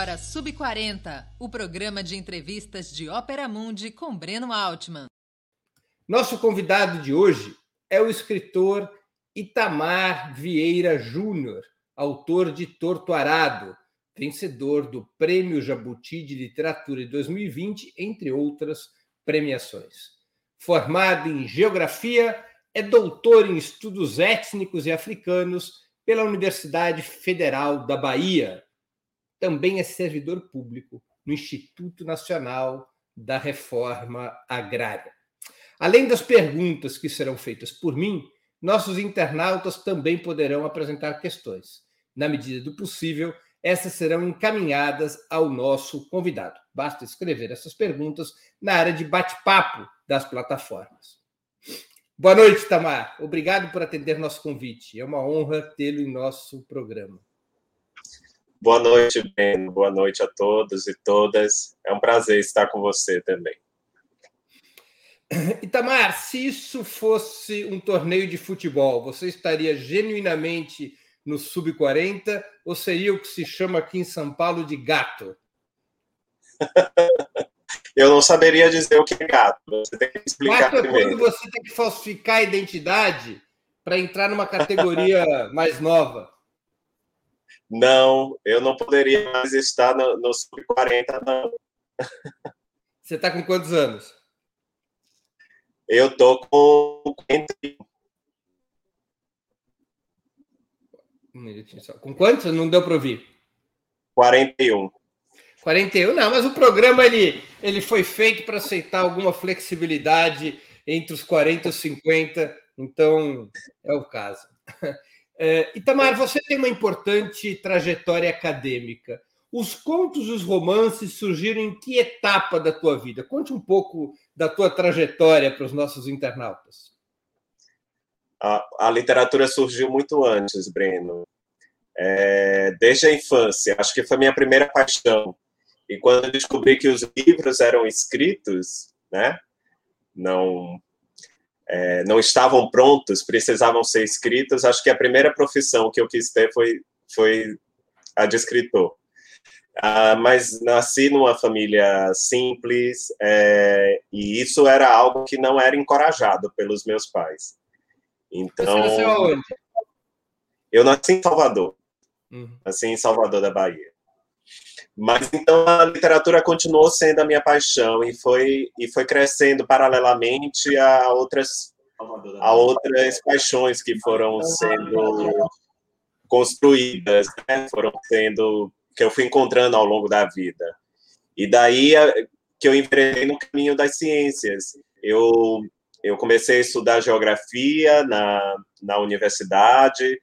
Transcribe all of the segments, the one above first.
agora Sub40, o programa de entrevistas de Ópera Mundi com Breno Altman. Nosso convidado de hoje é o escritor Itamar Vieira Júnior, autor de Torto Arado, vencedor do Prêmio Jabuti de Literatura de 2020, entre outras premiações. Formado em Geografia, é doutor em Estudos Étnicos e Africanos pela Universidade Federal da Bahia também é servidor público no Instituto Nacional da Reforma Agrária. Além das perguntas que serão feitas por mim, nossos internautas também poderão apresentar questões. Na medida do possível, essas serão encaminhadas ao nosso convidado. Basta escrever essas perguntas na área de bate-papo das plataformas. Boa noite, Tamar. Obrigado por atender nosso convite. É uma honra tê-lo em nosso programa. Boa noite, Ben. Boa noite a todos e todas. É um prazer estar com você também. Itamar, se isso fosse um torneio de futebol, você estaria genuinamente no sub-40 ou seria o que se chama aqui em São Paulo de gato? Eu não saberia dizer o que é gato. Você tem que explicar gato primeiro. É quando você tem que falsificar a identidade para entrar numa categoria mais nova. Não, eu não poderia mais estar no, no sub-40, não. Você está com quantos anos? Eu tô com 41. Um minutinho só. Com quantos? Não deu para ouvir. 41. 41, não, mas o programa ele, ele foi feito para aceitar alguma flexibilidade entre os 40 e os 50, então é o caso. É, Itamar, você tem uma importante trajetória acadêmica. Os contos e os romances surgiram em que etapa da tua vida? Conte um pouco da tua trajetória para os nossos internautas. A, a literatura surgiu muito antes, Breno. É, desde a infância, acho que foi minha primeira paixão. E quando eu descobri que os livros eram escritos, né, não é, não estavam prontos, precisavam ser escritos. Acho que a primeira profissão que eu quis ter foi, foi a de escritor. Ah, mas nasci numa família simples é, e isso era algo que não era encorajado pelos meus pais. Então, Você nasceu aonde? Eu nasci em Salvador, uhum. nasci em Salvador da Bahia. Mas então a literatura continuou sendo a minha paixão e foi e foi crescendo paralelamente a outras a outras paixões que foram sendo construídas, né? foram sendo que eu fui encontrando ao longo da vida. E daí que eu enveredei no caminho das ciências. Eu eu comecei a estudar geografia na, na universidade,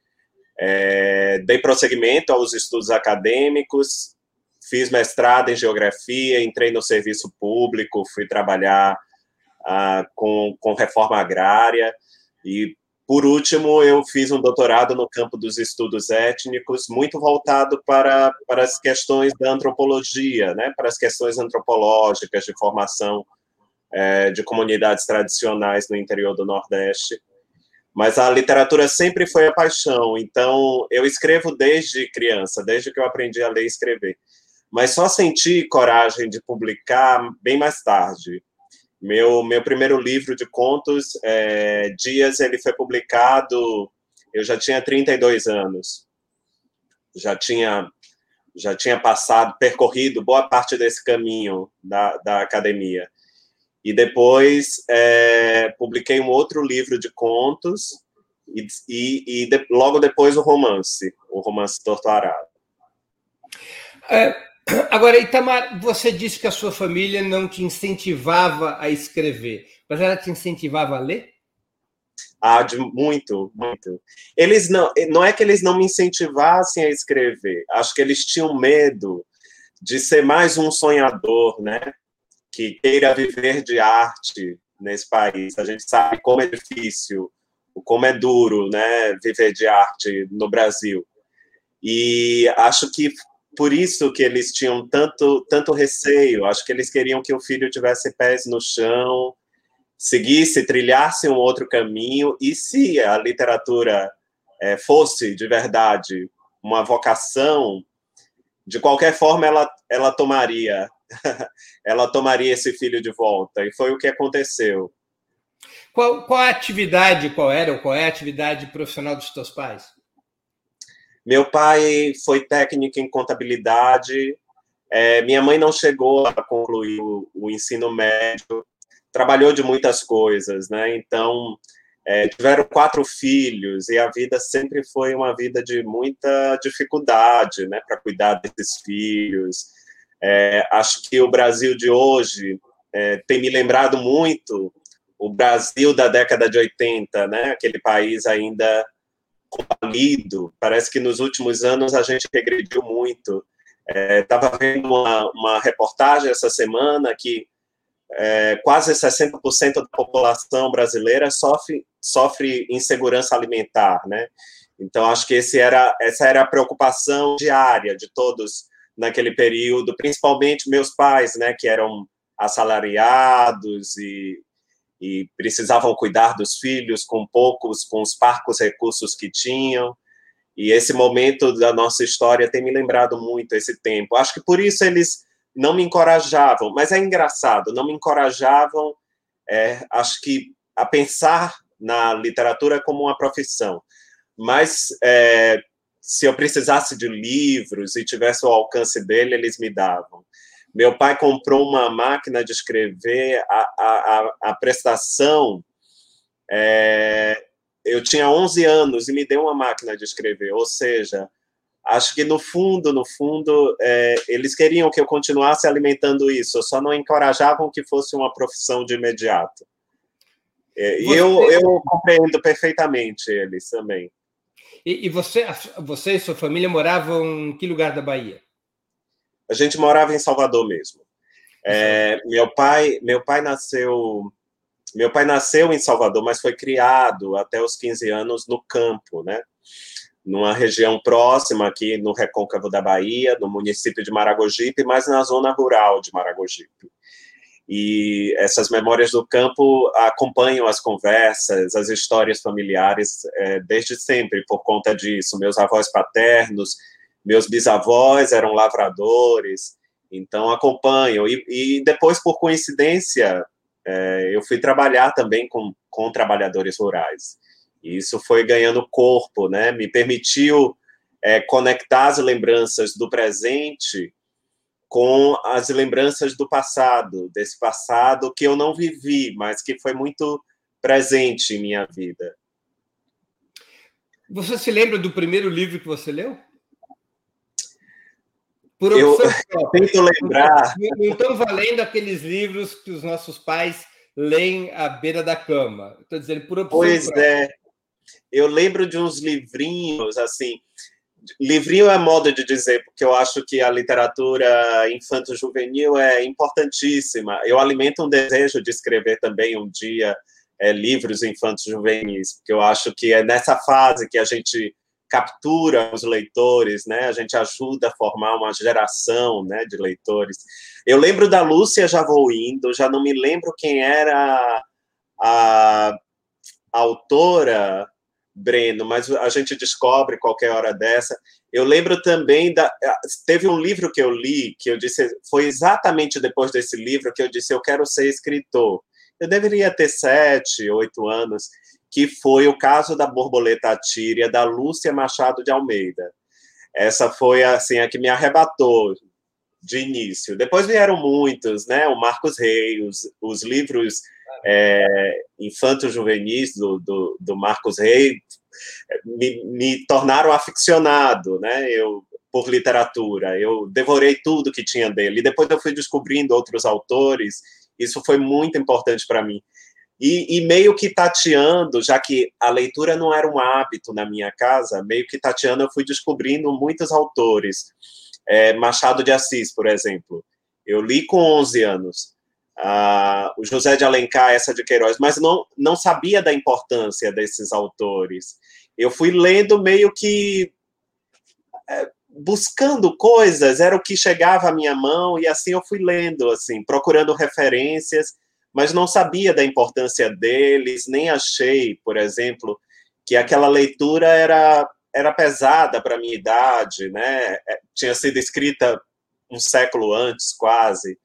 é, dei prosseguimento aos estudos acadêmicos, fiz mestrado em geografia, entrei no serviço público, fui trabalhar ah, com, com reforma agrária. E por último, eu fiz um doutorado no campo dos estudos étnicos, muito voltado para, para as questões da antropologia, né, para as questões antropológicas de formação é, de comunidades tradicionais no interior do Nordeste. Mas a literatura sempre foi a paixão, então eu escrevo desde criança, desde que eu aprendi a ler e escrever mas só senti coragem de publicar bem mais tarde. Meu, meu primeiro livro de contos, é, Dias, ele foi publicado, eu já tinha 32 anos, já tinha, já tinha passado, percorrido boa parte desse caminho da, da academia. E depois é, publiquei um outro livro de contos, e, e, e de, logo depois o romance, o romance Torturado. É, Agora, Itamar, você disse que a sua família não te incentivava a escrever, mas ela te incentivava a ler? Ah, de, muito, muito. Eles não, não é que eles não me incentivassem a escrever, acho que eles tinham medo de ser mais um sonhador, né? Que queira viver de arte nesse país. A gente sabe como é difícil, como é duro, né? Viver de arte no Brasil. E acho que por isso que eles tinham tanto, tanto receio. Acho que eles queriam que o filho tivesse pés no chão, seguisse, trilhasse um outro caminho. E se a literatura é, fosse de verdade uma vocação, de qualquer forma ela, ela tomaria ela tomaria esse filho de volta e foi o que aconteceu qual, qual a atividade qual era ou qual é a atividade profissional dos teus pais meu pai foi técnico em contabilidade é, minha mãe não chegou a concluir o, o, ensino médio trabalhou de muitas coisas né então é, tiveram quatro filhos e a vida sempre foi uma vida de muita dificuldade, né, para cuidar desses filhos. É, acho que o Brasil de hoje é, tem me lembrado muito o Brasil da década de 80, né, aquele país ainda falido. Parece que nos últimos anos a gente regrediu muito. Estava é, vendo uma, uma reportagem essa semana que é, quase 60% da população brasileira sofre, sofre insegurança alimentar, né? Então, acho que esse era, essa era a preocupação diária de todos naquele período, principalmente meus pais, né, que eram assalariados e, e precisavam cuidar dos filhos com poucos, com os parcos recursos que tinham. E esse momento da nossa história tem me lembrado muito esse tempo. Acho que por isso eles não me encorajavam, mas é engraçado, não me encorajavam, é, acho que, a pensar na literatura como uma profissão. Mas é, se eu precisasse de livros e tivesse o alcance dele, eles me davam. Meu pai comprou uma máquina de escrever, a, a, a prestação. É, eu tinha 11 anos e me deu uma máquina de escrever, ou seja, acho que no fundo, no fundo, é, eles queriam que eu continuasse alimentando isso, só não encorajavam que fosse uma profissão de imediato. É, e eu, eu compreendo perfeitamente eles também. E, e, você, você e sua família moravam em que lugar da Bahia? A gente morava em Salvador mesmo. É, meu pai, meu pai nasceu, meu pai nasceu em Salvador, mas foi criado até os 15 anos no campo, né? numa região próxima aqui no recôncavo da Bahia, no município de Maragogipe, mas na zona rural de Maragogipe. E essas memórias do campo acompanham as conversas, as histórias familiares é, desde sempre, por conta disso. Meus avós paternos, meus bisavós eram lavradores, então acompanham. E, e depois, por coincidência, é, eu fui trabalhar também com, com trabalhadores rurais. E isso foi ganhando corpo, né? Me permitiu é, conectar as lembranças do presente com as lembranças do passado, desse passado que eu não vivi, mas que foi muito presente em minha vida. Você se lembra do primeiro livro que você leu? Por eu tento lembrar. Não estão valendo aqueles livros que os nossos pais leem à beira da cama. Estou dizendo por opção. Pois é eu lembro de uns livrinhos, assim, livrinho é modo de dizer, porque eu acho que a literatura infanto-juvenil é importantíssima. Eu alimento um desejo de escrever também um dia é, livros infanto-juvenis, porque eu acho que é nessa fase que a gente captura os leitores, né? A gente ajuda a formar uma geração, né, de leitores. Eu lembro da Lúcia Já Vou Indo, já não me lembro quem era a, a autora Breno, mas a gente descobre qualquer hora dessa. Eu lembro também da. Teve um livro que eu li que eu disse. Foi exatamente depois desse livro que eu disse: eu quero ser escritor. Eu deveria ter sete, oito anos, que foi o caso da borboleta tíria da Lúcia Machado de Almeida. Essa foi assim a que me arrebatou de início. Depois vieram muitos, né? O Marcos Reis, os, os livros é, infanto-juvenis do, do, do, Marcos Rey me, me, tornaram aficionado, né? Eu por literatura, eu devorei tudo que tinha dele. E depois eu fui descobrindo outros autores. Isso foi muito importante para mim. E, e, meio que tateando, já que a leitura não era um hábito na minha casa, meio que tateando eu fui descobrindo muitos autores. É, Machado de Assis, por exemplo. Eu li com 11 anos uh, o José de Alencar, essa de Queiroz, mas não, não sabia da importância desses autores. Eu fui lendo meio que é, buscando coisas, era o que chegava à minha mão, e assim eu fui lendo, assim, procurando referências, mas não sabia da importância deles, nem achei, por exemplo, que aquela leitura era era pesada para minha idade, né? É, tinha sido escrita um século antes, quase.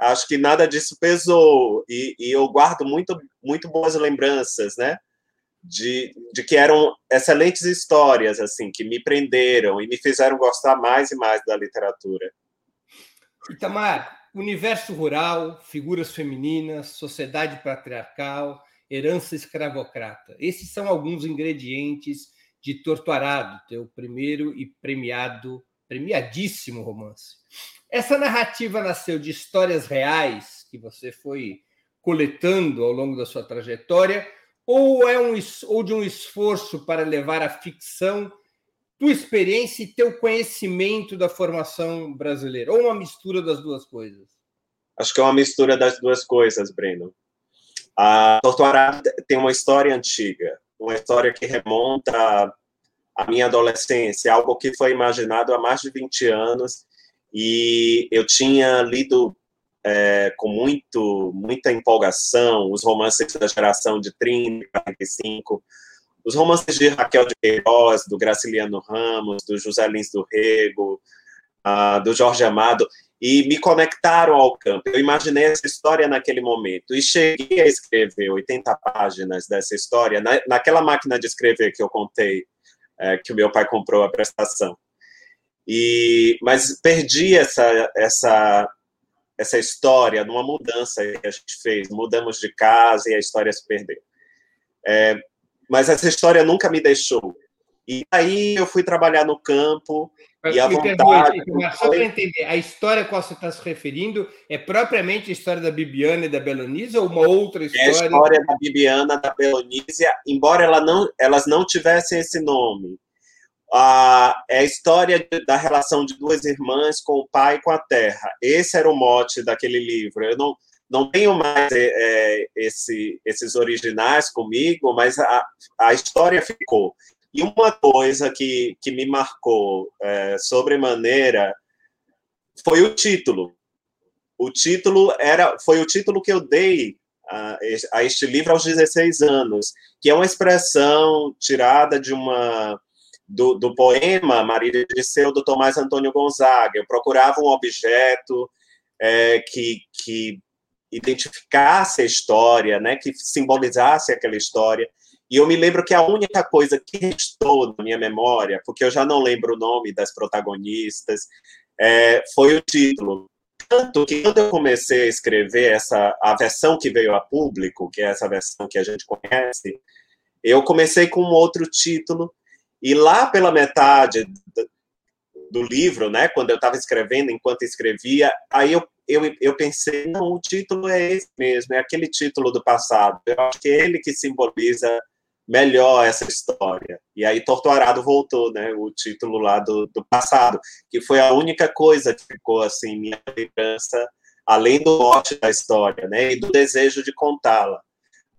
Acho que nada disso pesou e, e eu guardo muito, muito boas lembranças, né? De, de que eram excelentes histórias, assim, que me prenderam e me fizeram gostar mais e mais da literatura. Itamar, universo rural, figuras femininas, sociedade patriarcal, herança escravocrata. Esses são alguns ingredientes de Torturado, teu primeiro e premiado, premiadíssimo romance. Essa narrativa nasceu de histórias reais que você foi coletando ao longo da sua trajetória, ou é um ou de um esforço para levar a ficção tua experiência e teu conhecimento da formação brasileira, ou uma mistura das duas coisas? Acho que é uma mistura das duas coisas, Breno. A Torturado tem uma história antiga, uma história que remonta à minha adolescência, algo que foi imaginado há mais de 20 anos, e eu tinha lido é, com muito, muita empolgação os romances da geração de 30, 45, os romances de Raquel de Queiroz, do Graciliano Ramos, do José Lins do Rego, uh, do Jorge Amado, e me conectaram ao campo. Eu imaginei essa história naquele momento e cheguei a escrever 80 páginas dessa história na, naquela máquina de escrever que eu contei, é, que o meu pai comprou a prestação. E, mas perdi essa, essa, essa história numa mudança que a gente fez. Mudamos de casa e a história se perdeu. É, mas essa história nunca me deixou. E aí eu fui trabalhar no campo e a vontade... Só para entender, a história a qual você está se referindo é propriamente a história da Bibiana e da Belonísia ou uma outra história? É a história da Bibiana da Belonísia, embora ela não, elas não tivessem esse nome. Ah, é a história da relação de duas irmãs com o pai e com a terra. Esse era o mote daquele livro. Eu não, não tenho mais é, é, esse, esses originais comigo, mas a, a história ficou. E uma coisa que, que me marcou é, sobremaneira foi o título. O título era foi o título que eu dei a, a este livro aos 16 anos, que é uma expressão tirada de uma do, do poema Maria de Disseu, do Tomás Antônio Gonzaga. Eu procurava um objeto é, que, que identificasse a história, né, que simbolizasse aquela história. E eu me lembro que a única coisa que restou na minha memória, porque eu já não lembro o nome das protagonistas, é, foi o título. Tanto que quando eu comecei a escrever essa a versão que veio a público, que é essa versão que a gente conhece, eu comecei com um outro título e lá pela metade do livro, né, quando eu estava escrevendo, enquanto escrevia, aí eu, eu, eu pensei, não, o título é esse mesmo, é aquele título do passado. Eu acho que é ele que simboliza melhor essa história. E aí Torturado voltou, né, o título lá do, do passado, que foi a única coisa que ficou assim minha lembrança, além do mote da história, né, e do desejo de contá-la.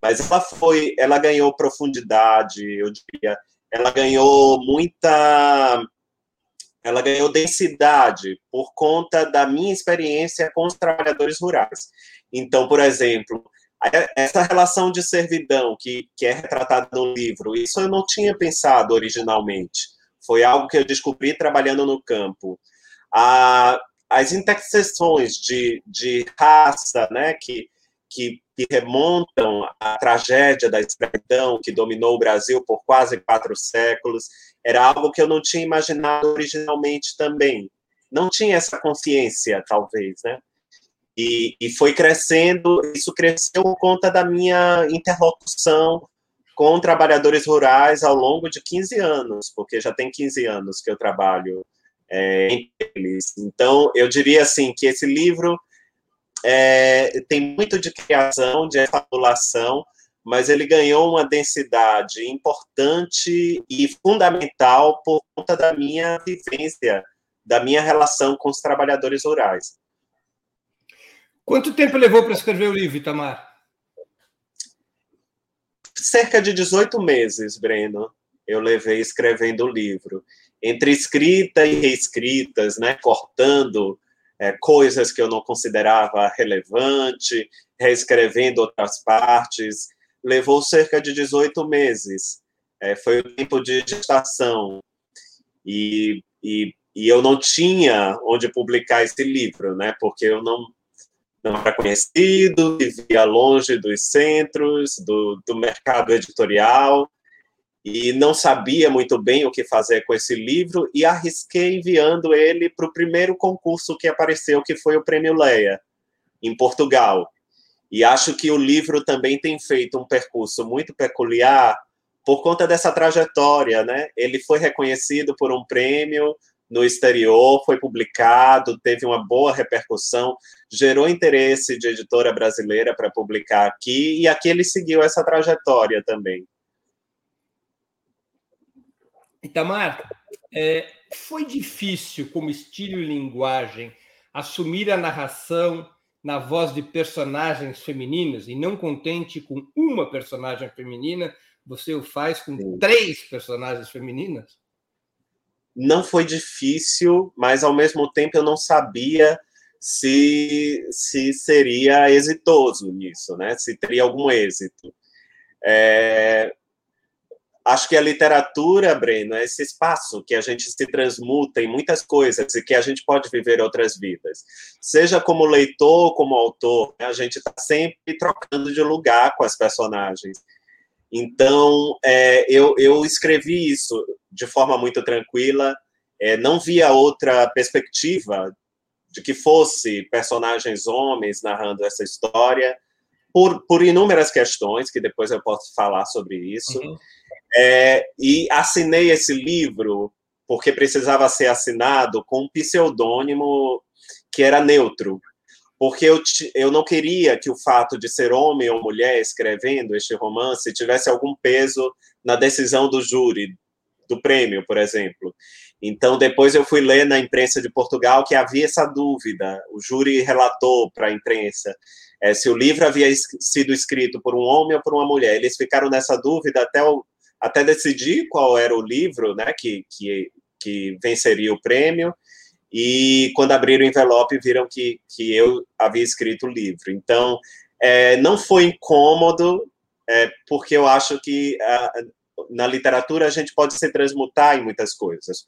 Mas ela foi, ela ganhou profundidade, eu diria, ela ganhou muita ela ganhou densidade por conta da minha experiência com os trabalhadores rurais. Então, por exemplo, essa relação de servidão que, que é retratada no livro, isso eu não tinha pensado originalmente. Foi algo que eu descobri trabalhando no campo. A, as interseções de, de raça, né, que, que, que remontam à tragédia da escravidão que dominou o Brasil por quase quatro séculos, era algo que eu não tinha imaginado originalmente também. Não tinha essa consciência, talvez, né? E, e foi crescendo, isso cresceu por conta da minha interlocução com trabalhadores rurais ao longo de 15 anos, porque já tem 15 anos que eu trabalho é, entre eles. Então, eu diria assim que esse livro é, tem muito de criação, de fabulação, mas ele ganhou uma densidade importante e fundamental por conta da minha vivência, da minha relação com os trabalhadores rurais. Quanto tempo levou para escrever o livro, Itamar? Cerca de 18 meses, Breno, eu levei escrevendo o livro. Entre escrita e reescritas, né, cortando é, coisas que eu não considerava relevante, reescrevendo outras partes, levou cerca de 18 meses. é, foi o tempo de gestação. E, e, e, eu não tinha onde publicar esse livro, né? Porque eu não, não era conhecido, vivia longe dos centros, do, do mercado editorial, e não sabia muito bem o que fazer com esse livro, e arrisquei enviando ele para o primeiro concurso que apareceu, que foi o Prêmio Leia, em Portugal. E acho que o livro também tem feito um percurso muito peculiar por conta dessa trajetória, né? Ele foi reconhecido por um prêmio no exterior, foi publicado, teve uma boa repercussão, gerou interesse de editora brasileira para publicar aqui, e aqui ele seguiu essa trajetória também. Itamar, é, foi difícil, como estilo e linguagem, assumir a narração na voz de personagens femininas e não contente com uma personagem feminina, você o faz com Sim. três personagens femininas? Não foi difícil, mas ao mesmo tempo eu não sabia se, se seria exitoso nisso, né? Se teria algum êxito. É, acho que a literatura, Breno, é esse espaço que a gente se transmuta em muitas coisas e que a gente pode viver outras vidas. Seja como leitor, como autor, né? a gente está sempre trocando de lugar com as personagens. Então, é, eu, eu escrevi isso de forma muito tranquila, é, não via outra perspectiva de que fosse personagens homens narrando essa história, por, por inúmeras questões, que depois eu posso falar sobre isso. Uhum. É, e assinei esse livro porque precisava ser assinado com um pseudônimo que era neutro, porque eu, eu não queria que o fato de ser homem ou mulher escrevendo este romance tivesse algum peso na decisão do júri, do prêmio, por exemplo. Então, depois eu fui ler na imprensa de Portugal que havia essa dúvida. O júri relatou para a imprensa é, se o livro havia sido escrito por um homem ou por uma mulher. Eles ficaram nessa dúvida até, o, até decidir qual era o livro né, que, que, que venceria o prêmio e quando abriram o envelope viram que, que eu havia escrito o livro. Então, é, não foi incômodo, é, porque eu acho que a, na literatura a gente pode se transmutar em muitas coisas.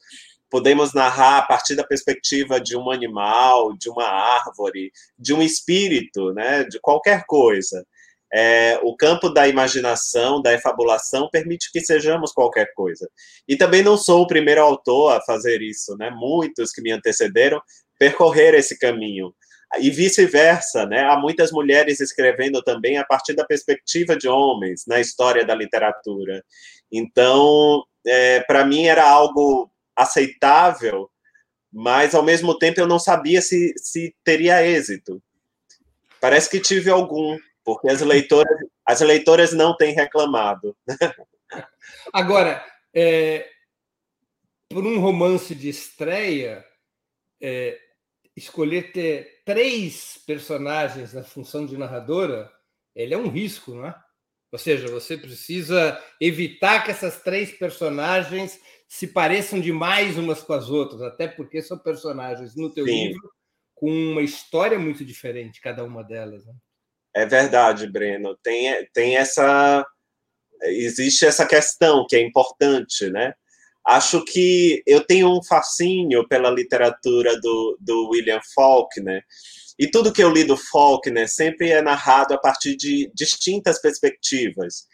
Podemos narrar a partir da perspectiva de um animal, de uma árvore, de um espírito, né, de qualquer coisa. É, o campo da imaginação, da efabulação, permite que sejamos qualquer coisa. E também não sou o primeiro autor a fazer isso, né? Muitos que me antecederam percorreram esse caminho. E vice-versa, né? Há muitas mulheres escrevendo também a partir da perspectiva de homens na história da literatura. Então, é, para mim era algo aceitável, mas ao mesmo tempo eu não sabia se, se teria êxito. Parece que tive algum, porque as leitoras, as leitoras não têm reclamado. Agora, é, por um romance de estreia, é, escolher ter três personagens na função de narradora, ele é um risco, não é? Ou seja, você precisa evitar que essas três personagens se pareçam demais umas com as outras, até porque são personagens no teu Sim. livro com uma história muito diferente, cada uma delas. Né? É verdade, Breno. Tem, tem essa. Existe essa questão que é importante, né? Acho que eu tenho um fascínio pela literatura do, do William Faulkner, e tudo que eu li do Faulkner sempre é narrado a partir de distintas perspectivas.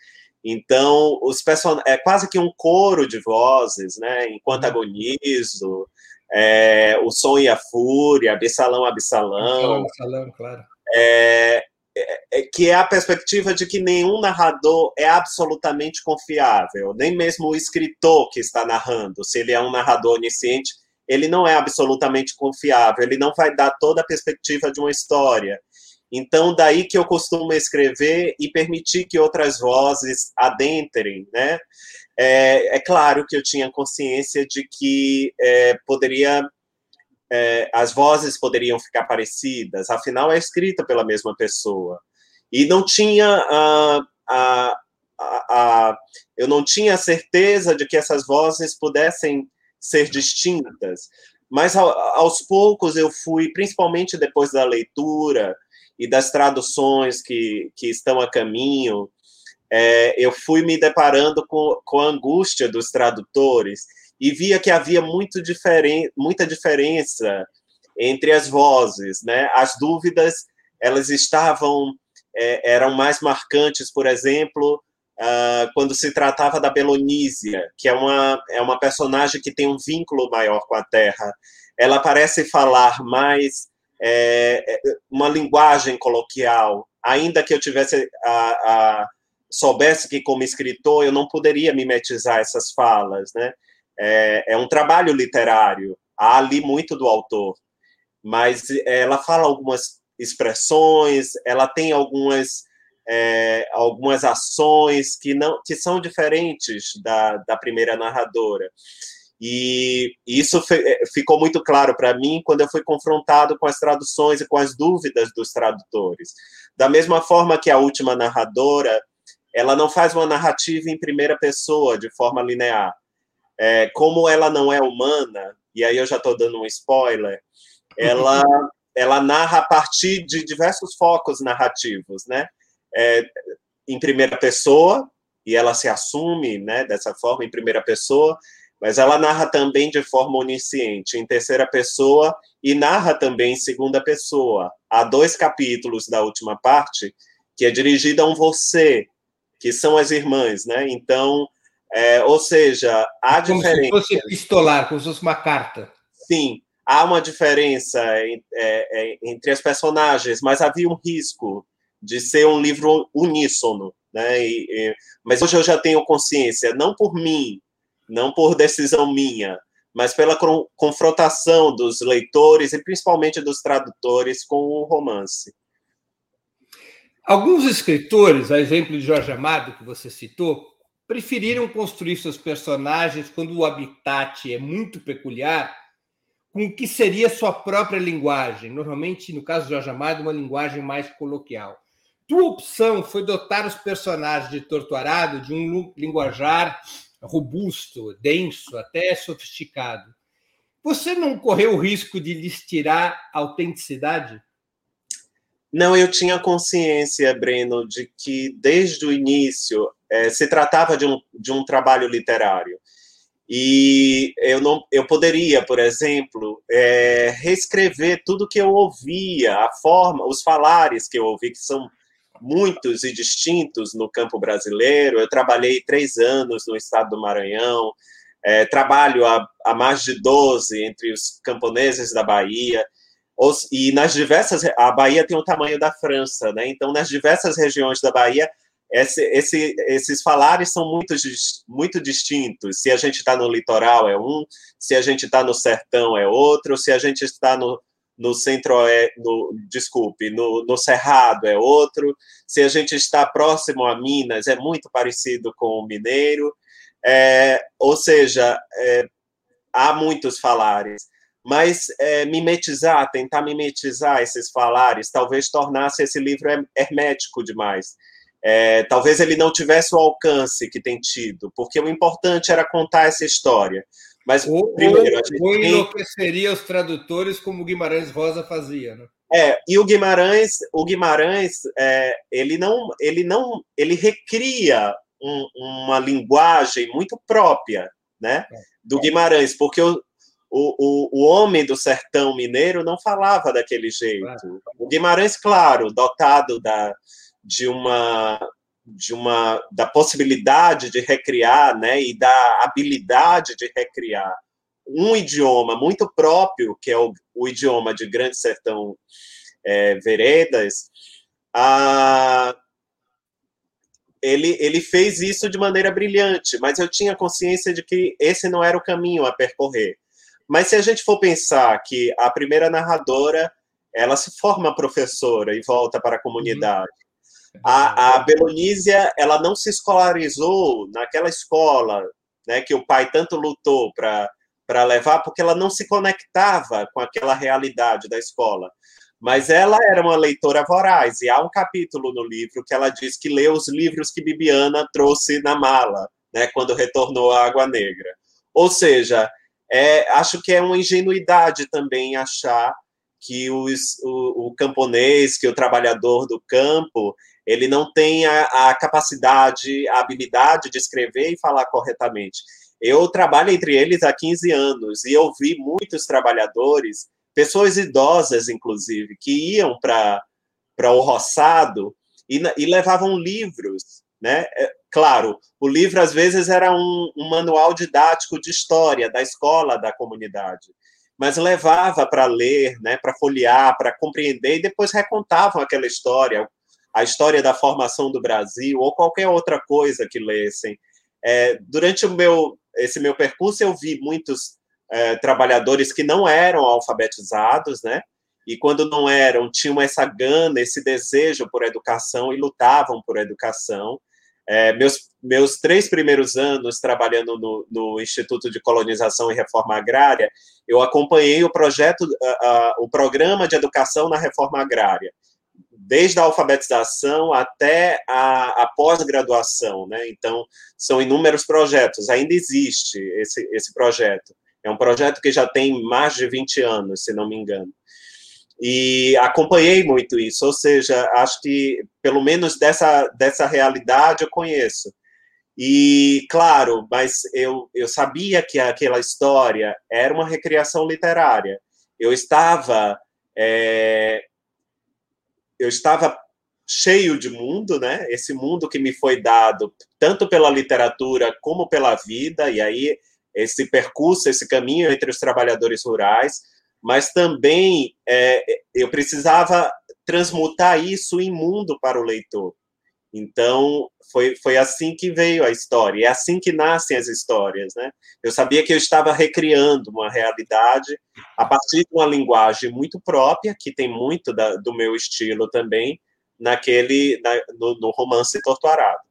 Então, os person... é quase que um coro de vozes, né? Enquanto uhum. agonizo, é, o som e a fúria, Absalão, Absalão. Absalão, claro. É, é, é, que é a perspectiva de que nenhum narrador é absolutamente confiável, nem mesmo o escritor que está narrando, se ele é um narrador onisciente, ele não é absolutamente confiável, ele não vai dar toda a perspectiva de uma história. Então, daí que eu costumo escrever e permitir que outras vozes adentrem, né? É, é claro que eu tinha consciência de que é, poderia é, as vozes poderiam ficar parecidas, afinal é escrita pela mesma pessoa. E não tinha a, a, a, a eu não tinha certeza de que essas vozes pudessem ser distintas, mas aos poucos eu fui, principalmente depois da leitura e das traduções que, que estão a caminho, é, eu fui me deparando com, com a angústia dos tradutores e via que havia muito diferen, muita diferença entre as vozes, né? As dúvidas elas estavam é, eram mais marcantes, por exemplo, uh, quando se tratava da Belonísia, que é uma é uma personagem que tem um vínculo maior com a Terra. Ela parece falar mais é, é uma linguagem coloquial, ainda que eu tivesse a, a soubesse que como escritor eu não poderia mimetizar essas falas, né? É, é um trabalho literário, há ali muito do autor, mas ela fala algumas expressões, ela tem algumas é, algumas ações que não que são diferentes da, da primeira narradora. E isso é, ficou muito claro para mim quando eu fui confrontado com as traduções e com as dúvidas dos tradutores. Da mesma forma que a última narradora, ela não faz uma narrativa em primeira pessoa de forma linear. É, como ela não é humana, e aí eu já estou dando um spoiler, ela, ela narra a partir de diversos focos narrativos, né? É, em primeira pessoa, e ela se assume né, dessa forma, em primeira pessoa, mas ela narra também de forma onisciente, em terceira pessoa, e narra também em segunda pessoa. Há dois capítulos da última parte que é dirigida a um você, que são as irmãs, né? Então, é, ou seja, há como diferença. Como se fosse epistolar, como se fosse uma carta. Sim, há uma diferença é, é, entre as personagens, mas havia um risco de ser um livro uníssono, né? E, e, mas hoje eu já tenho consciência, não por mim, não por decisão minha, mas pela confrontação dos leitores e principalmente dos tradutores com o romance. Alguns escritores, a exemplo de Jorge Amado, que você citou, preferiram construir seus personagens quando o habitat é muito peculiar, com o que seria sua própria linguagem, normalmente, no caso de Jorge Amado, uma linguagem mais coloquial. Tua opção foi dotar os personagens de Torturado de um linguajar robusto, denso, até sofisticado. Você não correu o risco de lhes tirar a autenticidade? Não, eu tinha consciência, Breno, de que desde o início é, se tratava de um, de um trabalho literário. E eu, não, eu poderia, por exemplo, é, reescrever tudo que eu ouvia, a forma, os falares que eu ouvi, que são muitos e distintos no campo brasileiro. Eu trabalhei três anos no estado do Maranhão, é, trabalho há, há, mais de 12 entre os camponeses da Bahia. Os, e nas diversas. A Bahia tem o tamanho da França, né? Então, nas diversas regiões da Bahia, esse, esse, esses falares são muito, muito distintos. Se a gente está no litoral, é um, se a gente está no sertão, é outro, se a gente está no, no centro no, desculpe, no, no Cerrado é outro, se a gente está próximo a Minas é muito parecido com o mineiro, é, ou seja, é, há muitos falares, mas é, mimetizar, tentar mimetizar esses falares, talvez tornasse esse livro hermético demais. É, talvez ele não tivesse o alcance que tem tido, porque o importante era contar essa história. Mas ou, primeiro, a gente ou enlouqueceria tem... os tradutores como o Guimarães Rosa fazia, né? É, e o Guimarães, o Guimarães, é, ele não, ele não, ele recria um, uma linguagem muito própria, né, do Guimarães, porque o, o, o, homem do sertão mineiro não falava daquele jeito. O Guimarães, claro, dotado da, de uma de uma da possibilidade de recriar, né, e da habilidade de recriar um idioma muito próprio, que é o, o idioma de Grande Sertão é, Veredas, a, ele, ele fez isso de maneira brilhante, mas eu tinha consciência de que esse não era o caminho a percorrer. Mas se a gente for pensar que a primeira narradora ela se forma professora e volta para a comunidade, uhum. A, a Belonísia, ela não se escolarizou naquela escola né, que o pai tanto lutou para levar, porque ela não se conectava com aquela realidade da escola. Mas ela era uma leitora voraz, e há um capítulo no livro que ela diz que leu os livros que Bibiana trouxe na mala, né, quando retornou à Água Negra. Ou seja, é, acho que é uma ingenuidade também achar que os, o, o camponês, que o trabalhador do campo, ele não tem a, a capacidade, a habilidade de escrever e falar corretamente. Eu trabalho entre eles há 15 anos e eu vi muitos trabalhadores, pessoas idosas, inclusive, que iam para o roçado e, e levavam livros né? É, claro, o livro às vezes era um, um manual didático de história da escola da comunidade, mas levava para ler, né, para folhear, para compreender e depois recontavam aquela história, a história da formação do Brasil ou qualquer outra coisa que lessem. É, durante o meu esse meu percurso eu vi muitos é, trabalhadores que não eram alfabetizados, né? E quando não eram, tinham essa gana, esse desejo por educação e lutavam por educação. É, meus, meus três primeiros anos trabalhando no, no, Instituto de Colonização e Reforma Agrária, eu acompanhei o projeto, o programa de educação na reforma agrária, desde a alfabetização até a, a pós-graduação, né? Então, são inúmeros projetos, ainda existe esse, esse projeto. É um projeto que já tem mais de 20 anos, se não me engano e acompanhei muito isso, ou seja, acho que pelo menos dessa, dessa realidade eu conheço. E, claro, mas eu, eu sabia que aquela história era uma recriação literária. Eu estava. É, eu estava cheio de mundo, né? Esse mundo que me foi dado tanto pela literatura como pela vida, e aí esse percurso, esse caminho entre os trabalhadores rurais mas também é, eu precisava transmutar isso em mundo para o leitor. Então, foi, foi assim que veio a história, é assim que nascem as histórias, né? Eu sabia que eu estava recriando uma realidade a partir de uma linguagem muito própria, que tem muito da, do meu estilo também, naquele, na, no, no, romance Torturado.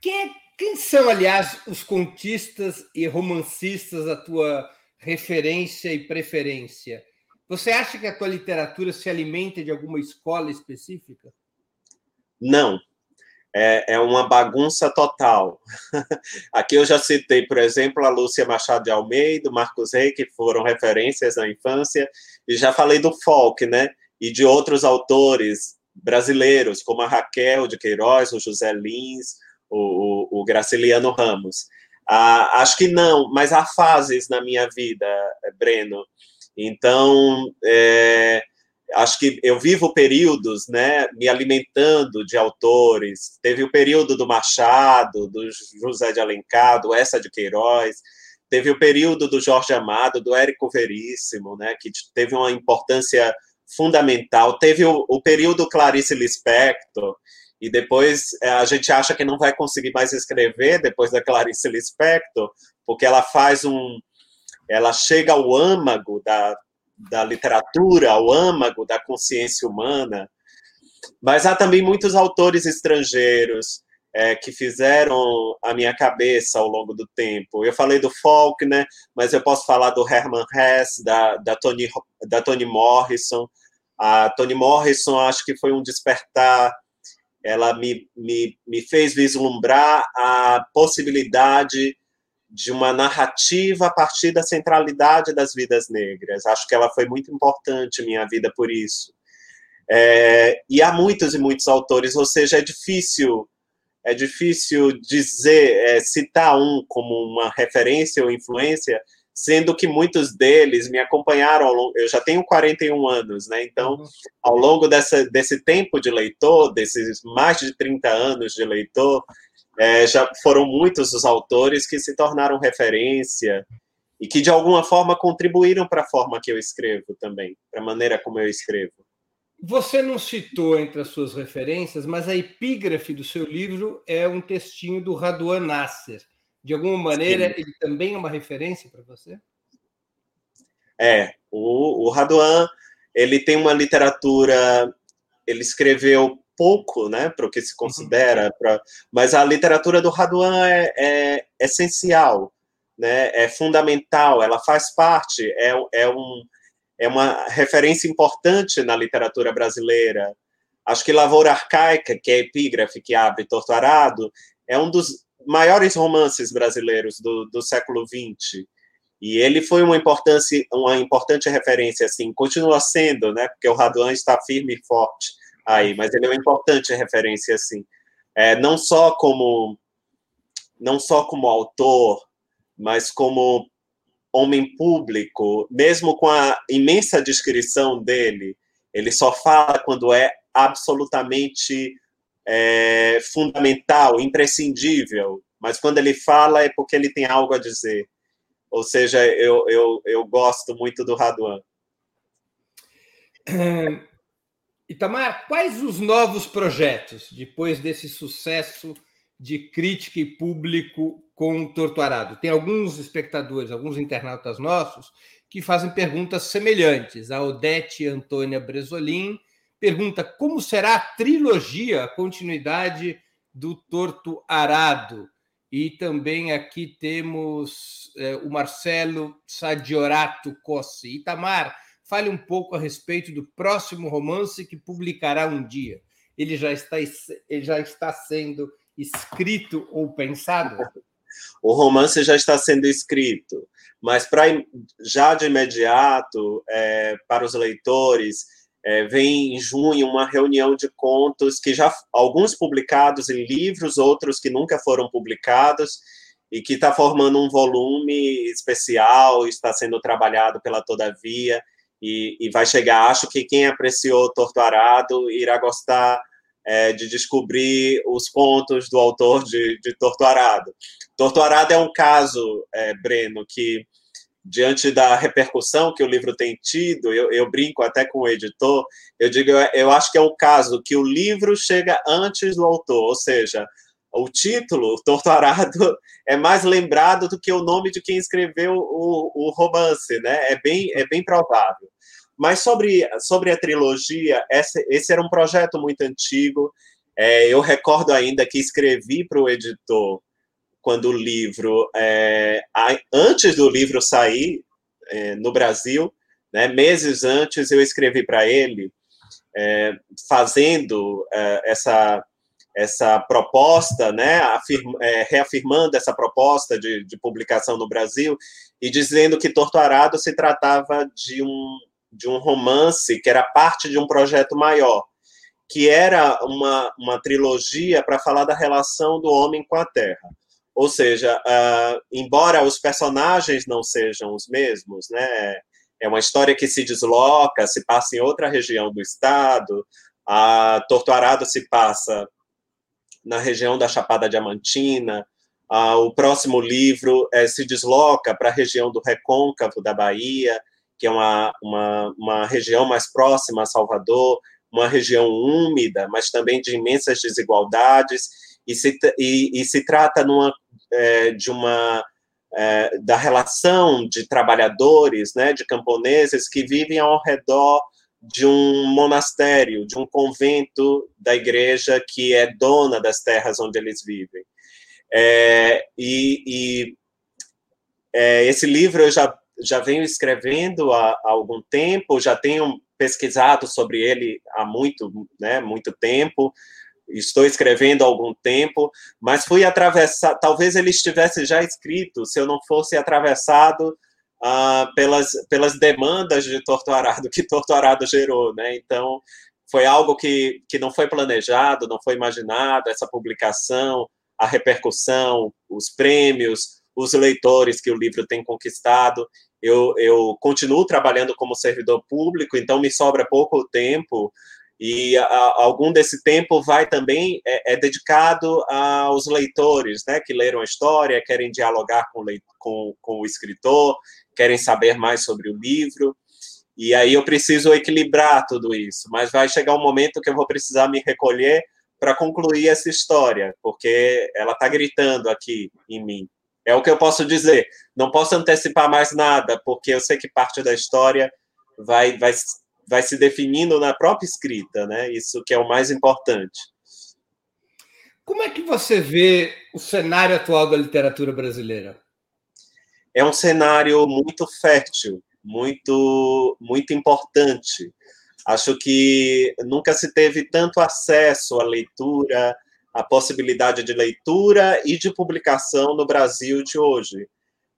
Quem, quem são, aliás, os contistas e romancistas da tua referência e preferência. Você acha que a tua literatura se alimenta de alguma escola específica? Não. É, é uma bagunça total. Aqui eu já citei, por exemplo, a Lúcia Machado de Almeida, o Marcos Rey, que foram referências na infância, e já falei do folk, né? E de outros autores brasileiros, como a Raquel de Queiroz, o José Lins, o, o, o Graciliano Ramos. Ah, acho que não, mas há fases na minha vida, Breno. Então, é, acho que eu vivo períodos, né, me alimentando de autores. Teve o período do Machado, do José de Alencar, do Essa de Queiroz. Teve o período do Jorge Amado, do Érico Veríssimo, né, que teve uma importância fundamental. Teve o, o período Clarice Lispector, e depois é, a gente acha que não vai conseguir mais escrever depois da Clarice Lispector, porque ela faz um. Ela chega ao âmago da, da literatura, ao âmago da consciência humana. Mas há também muitos autores estrangeiros é, que fizeram a minha cabeça ao longo do tempo. Eu falei do Faulkner, mas eu posso falar do Herman Hesse, da, da, Toni, da Toni Morrison. A Toni Morrison acho que foi um despertar ela me, me, me fez vislumbrar a possibilidade de uma narrativa a partir da centralidade das vidas negras. Acho que ela foi muito importante minha vida por isso. É, e há muitos e muitos autores, ou seja, é difícil é difícil dizer, é, citar um como uma referência ou influência, sendo que muitos deles me acompanharam ao longo, eu já tenho 41 anos, né? Então, uhum. ao longo dessa, desse tempo de leitor, desses mais de 30 anos de leitor, é, já foram muitos os autores que se tornaram referência e que de alguma forma contribuíram para a forma que eu escrevo também, para a maneira como eu escrevo. Você não citou entre as suas referências, mas a epígrafe do seu livro é um textinho do Raduan Nasser. De alguma maneira, Sim. ele também é uma referência para você? É, o, o Raduan, ele tem uma literatura, ele escreveu pouco, né, para o que se considera, uhum. pra, mas a literatura do Raduan é, é, essencial, né, é fundamental, ela faz parte, é, é, um, é uma referência importante na literatura brasileira. Acho que Lavoura Arcaica, que é epígrafe que abre Torturado, é um dos maiores romances brasileiros do, do século XX. E ele foi uma, importância, uma importante referência, assim, continua sendo, né, porque o Raduan está firme e forte aí, mas ele é uma importante referência, assim. É, não só como não só como autor, mas como homem público, mesmo com a imensa descrição dele, ele só fala quando é absolutamente é, fundamental, imprescindível, mas quando ele fala é porque ele tem algo a dizer. Ou seja, eu, eu, eu gosto muito do Raduan. Itamar, quais os novos projetos depois desse sucesso de crítica e público com o Torturado? Tem alguns espectadores, alguns internautas nossos, que fazem perguntas semelhantes. A Odete Antônia Bresolim pergunta como será a trilogia, a continuidade do Torto Arado. E também aqui temos é, o Marcelo Sadiorato Cossi. Itamar, fale um pouco a respeito do próximo romance que publicará um dia. Ele já está, ele já está sendo escrito ou pensado? O romance já está sendo escrito, mas para já de imediato, é, para os leitores, é, vem em junho uma reunião de contos que já alguns publicados em livros, outros que nunca foram publicados e que está formando um volume especial, está sendo trabalhado pela Todavia e, e vai chegar. Acho que quem apreciou Torto Arado irá gostar é, de descobrir os contos do autor de, de Torto Arado. Torto Arado é um caso, é, Breno, que diante da repercussão que o livro tem tido, eu, eu, brinco até com o editor, eu digo, eu acho que é um caso que o livro chega antes do autor, ou seja, o título, Torto Arado, é mais lembrado do que o nome de quem escreveu o, o romance, né? É bem, é bem provável. Mas sobre, sobre a trilogia, esse, esse era um projeto muito antigo. É, eu recordo ainda que escrevi para o editor quando o livro, é, antes do livro sair é, no Brasil, né, meses antes, eu escrevi para ele, é, fazendo é, essa essa proposta, né, afirma, é, reafirmando essa proposta de, de, publicação no Brasil e dizendo que Torto Arado se tratava de um, de um romance que era parte de um projeto maior, que era uma, uma trilogia para falar da relação do homem com a terra. Ou seja, uh, embora os personagens não sejam os mesmos, né, é uma história que se desloca, se passa em outra região do estado, a Torturado se passa na região da Chapada Diamantina, uh, o próximo livro é, se desloca para a região do Recôncavo da Bahia, que é uma, uma, uma região mais próxima a Salvador, uma região úmida, mas também de imensas desigualdades, e se, e, e se trata numa, é, de uma é, da relação de trabalhadores, né, de camponeses que vivem ao redor de um monastério, de um convento da igreja que é dona das terras onde eles vivem. É, e, e é, esse livro eu já já venho escrevendo há, há, algum tempo, já tenho pesquisado sobre ele há muito, né, muito tempo, estou escrevendo há algum tempo, mas fui atravessar, talvez ele estivesse já escrito, se eu não fosse atravessado uh, pelas, pelas demandas de Torturado, que Torturado gerou, né, então foi algo que, que não foi planejado, não foi imaginado, essa publicação, a repercussão, os prêmios, os leitores que o livro tem conquistado, eu, eu continuo trabalhando como servidor público, então me sobra pouco tempo e a, algum desse tempo vai também é, é, dedicado aos leitores, né, que leram a história, querem dialogar com, com, com o escritor, querem saber mais sobre o livro. E aí eu preciso equilibrar tudo isso, mas vai chegar um momento que eu vou precisar me recolher para concluir essa história, porque ela está gritando aqui em mim. É o que eu posso dizer. Não posso antecipar mais nada, porque eu sei que parte da história vai, vai, vai se definindo na própria escrita, né? Isso que é o mais importante. Como é que você vê o cenário atual da literatura brasileira? É um cenário muito fértil, muito, muito importante. Acho que nunca se teve tanto acesso à leitura, a possibilidade de leitura e de publicação no Brasil de hoje.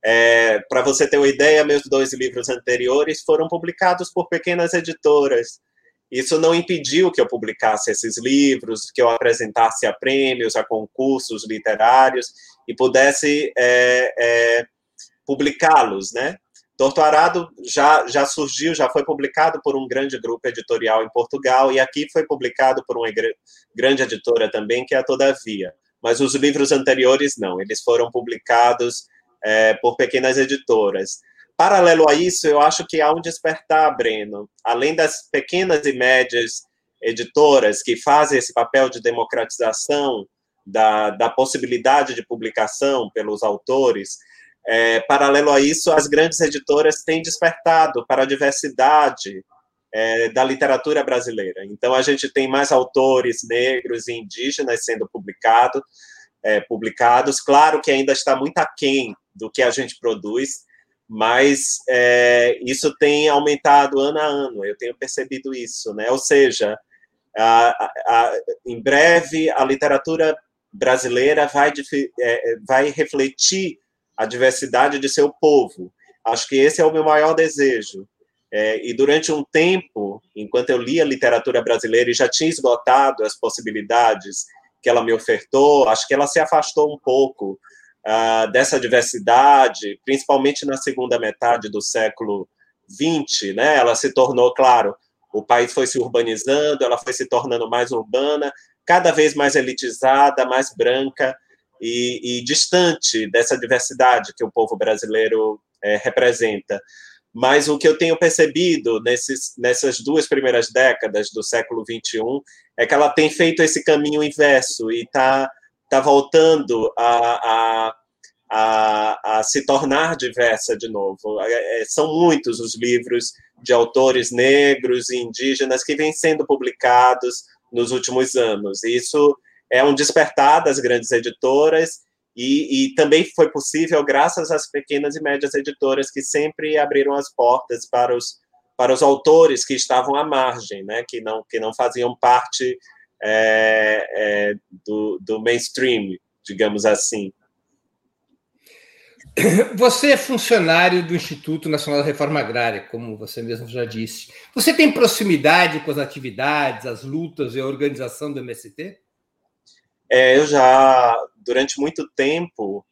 É, Para você ter uma ideia, meus dois livros anteriores foram publicados por pequenas editoras. isso não impediu que eu publicasse esses livros, que eu apresentasse a prêmios, a concursos literários e pudesse é, é, publicá-los, né? Torto Arado já, já surgiu, já foi publicado por um grande grupo editorial em Portugal e aqui foi publicado por uma grande editora também, que é a Todavia. Mas os livros anteriores não, eles foram publicados é, por pequenas editoras. Paralelo a isso, eu acho que há um despertar, Breno, além das pequenas e médias editoras que fazem esse papel de democratização da, da possibilidade de publicação pelos autores, é, paralelo a isso, as grandes editoras têm despertado para a diversidade é, da literatura brasileira. Então, a gente tem mais autores negros e indígenas sendo publicado, é, publicados. Claro que ainda está muito aquém do que a gente produz, mas é, isso tem aumentado ano a ano, eu tenho percebido isso, né? Ou seja, a, a, em breve a literatura brasileira vai, é, vai refletir a diversidade de seu povo. Acho que esse é o meu maior desejo. É, e durante um tempo, enquanto eu lia literatura brasileira e já tinha esgotado as possibilidades que ela me ofertou, acho que ela se afastou um pouco uh, dessa diversidade, principalmente na segunda metade do século XX, né? Ela se tornou, claro, o país foi se urbanizando, ela foi se tornando mais urbana, cada vez mais elitizada, mais branca, e, e distante dessa diversidade que o povo brasileiro é, representa. Mas o que eu tenho percebido nesses, nessas duas primeiras décadas do século XXI é que ela tem feito esse caminho inverso e está tá voltando a, a, a, a, se tornar diversa de novo. É, é, são muitos os livros de autores negros e indígenas que vêm sendo publicados nos últimos anos. E isso é um despertar das grandes editoras e, e, também foi possível graças às pequenas e médias editoras que sempre abriram as portas para os, para os autores que estavam à margem, né, que, não, que não faziam parte é, é, do, do mainstream, digamos assim. Você é funcionário do Instituto Nacional da Reforma Agrária, como você mesmo já disse. Você tem proximidade com as atividades, as lutas e a organização do MST? É, eu já, durante muito tempo,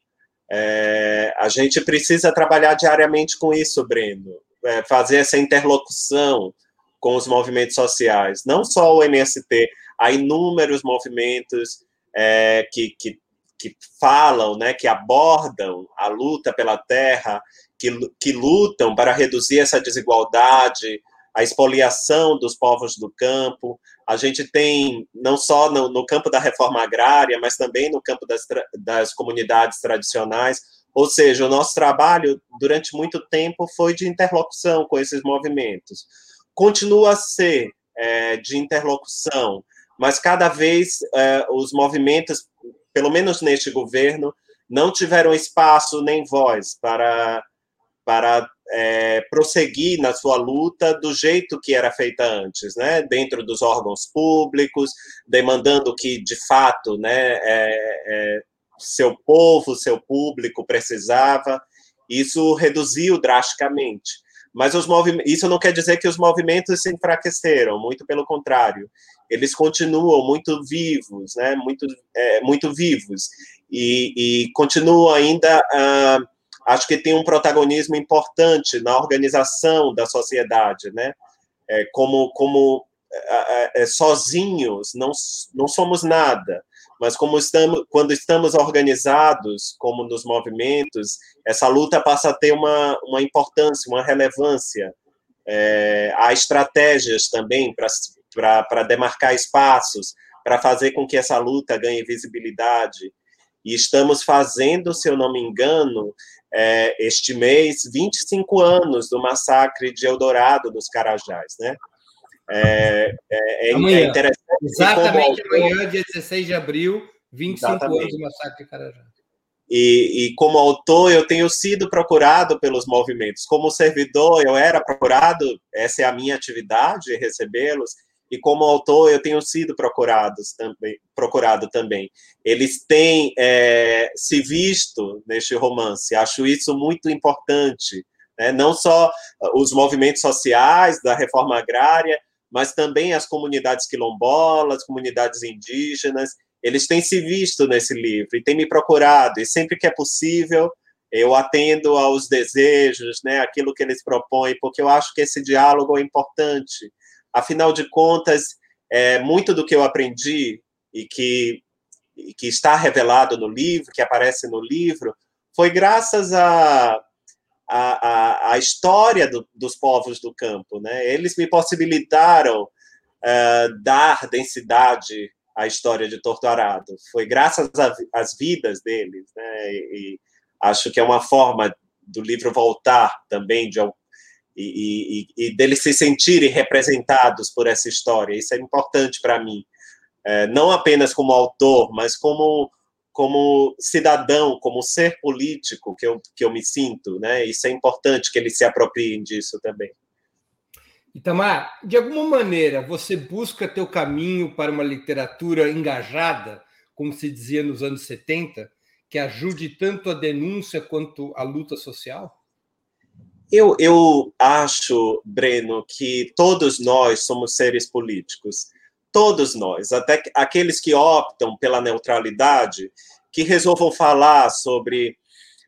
é, a gente precisa trabalhar diariamente com isso, Breno, é, fazer essa interlocução com os movimentos sociais, não só o MST, há inúmeros movimentos é, que, que, que falam, né, que abordam a luta pela terra, que, que lutam para reduzir essa desigualdade, a expoliação dos povos do campo. A gente tem, não só no, no campo da reforma agrária, mas também no campo das, das comunidades tradicionais. Ou seja, o nosso trabalho, durante muito tempo, foi de interlocução com esses movimentos. Continua a ser é, de interlocução, mas cada vez é, os movimentos, pelo menos neste governo, não tiveram espaço nem voz para, para é, prosseguir na sua luta do jeito que era feita antes, né? dentro dos órgãos públicos, demandando que, de fato, né, é, é, seu povo, seu público precisava. Isso reduziu drasticamente. Mas os isso não quer dizer que os movimentos se enfraqueceram, muito pelo contrário. Eles continuam muito vivos, né? muito, é, muito vivos, e, e continuam ainda. Ah, acho que tem um protagonismo importante na organização da sociedade, né? É, como como é, é, sozinhos não, não somos nada, mas como estamos, quando estamos organizados, como nos movimentos, essa luta passa a ter uma, uma importância, uma relevância. É, há estratégias também para demarcar espaços, para fazer com que essa luta ganhe visibilidade. E estamos fazendo, se eu não me engano, é, este mês 25 anos do massacre de Eldorado dos Carajás, né? É, é, é, amanhã. é interessante. Exatamente autor, amanhã, dia 16 de abril, 25 exatamente. anos do massacre de Carajás. E, e, como autor, eu tenho sido procurado pelos movimentos. Como servidor, eu era procurado, essa é a minha atividade, recebê-los e como autor eu tenho sido procurados também, procurado também. Eles têm é, se visto neste romance, acho isso muito importante. Né? Não só os movimentos sociais da reforma agrária, mas também as comunidades quilombolas, comunidades indígenas, eles têm se visto nesse livro e têm me procurado, e sempre que é possível, eu atendo aos desejos, né, aquilo que eles propõem, porque eu acho que esse diálogo é importante. Afinal de contas, é, muito do que eu aprendi e que, e que está revelado no livro, que aparece no livro, foi graças a, a, a, a história do, dos povos do campo. Né? Eles me possibilitaram uh, dar densidade à história de Torturado. Foi graças às vidas deles. Né? E, e acho que é uma forma do livro voltar também de e, e, e deles se sentirem representados por essa história. Isso é importante para mim, é, não apenas como autor, mas como como cidadão, como ser político que eu, que eu me sinto, né? Isso é importante que eles se apropriem disso também. Itamar, de alguma maneira você busca teu caminho para uma literatura engajada, como se dizia nos anos 70, que ajude tanto a denúncia quanto a luta social? Eu, eu acho, Breno, que todos nós somos seres políticos. Todos nós, até aqueles que optam pela neutralidade, que resolvam falar sobre,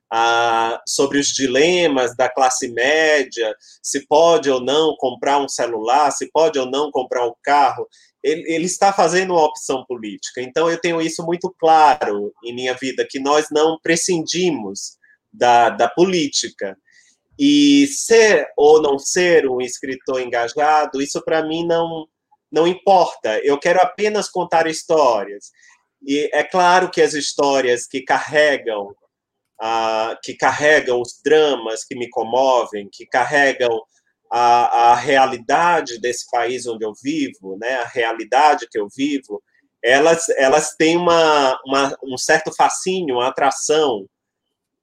ah, sobre os dilemas da classe média, se pode ou não comprar um celular, se pode ou não comprar um carro, ele, ele, está fazendo uma opção política. Então, eu tenho isso muito claro em minha vida, que nós não prescindimos da, da política. E ser ou não ser um escritor engajado, isso para mim não, não importa. Eu quero apenas contar histórias. E é claro que as histórias que carregam, ah, que carregam os dramas que me comovem, que carregam a, a realidade desse país onde eu vivo, né, a realidade que eu vivo, elas, elas têm uma, uma um certo fascínio, uma atração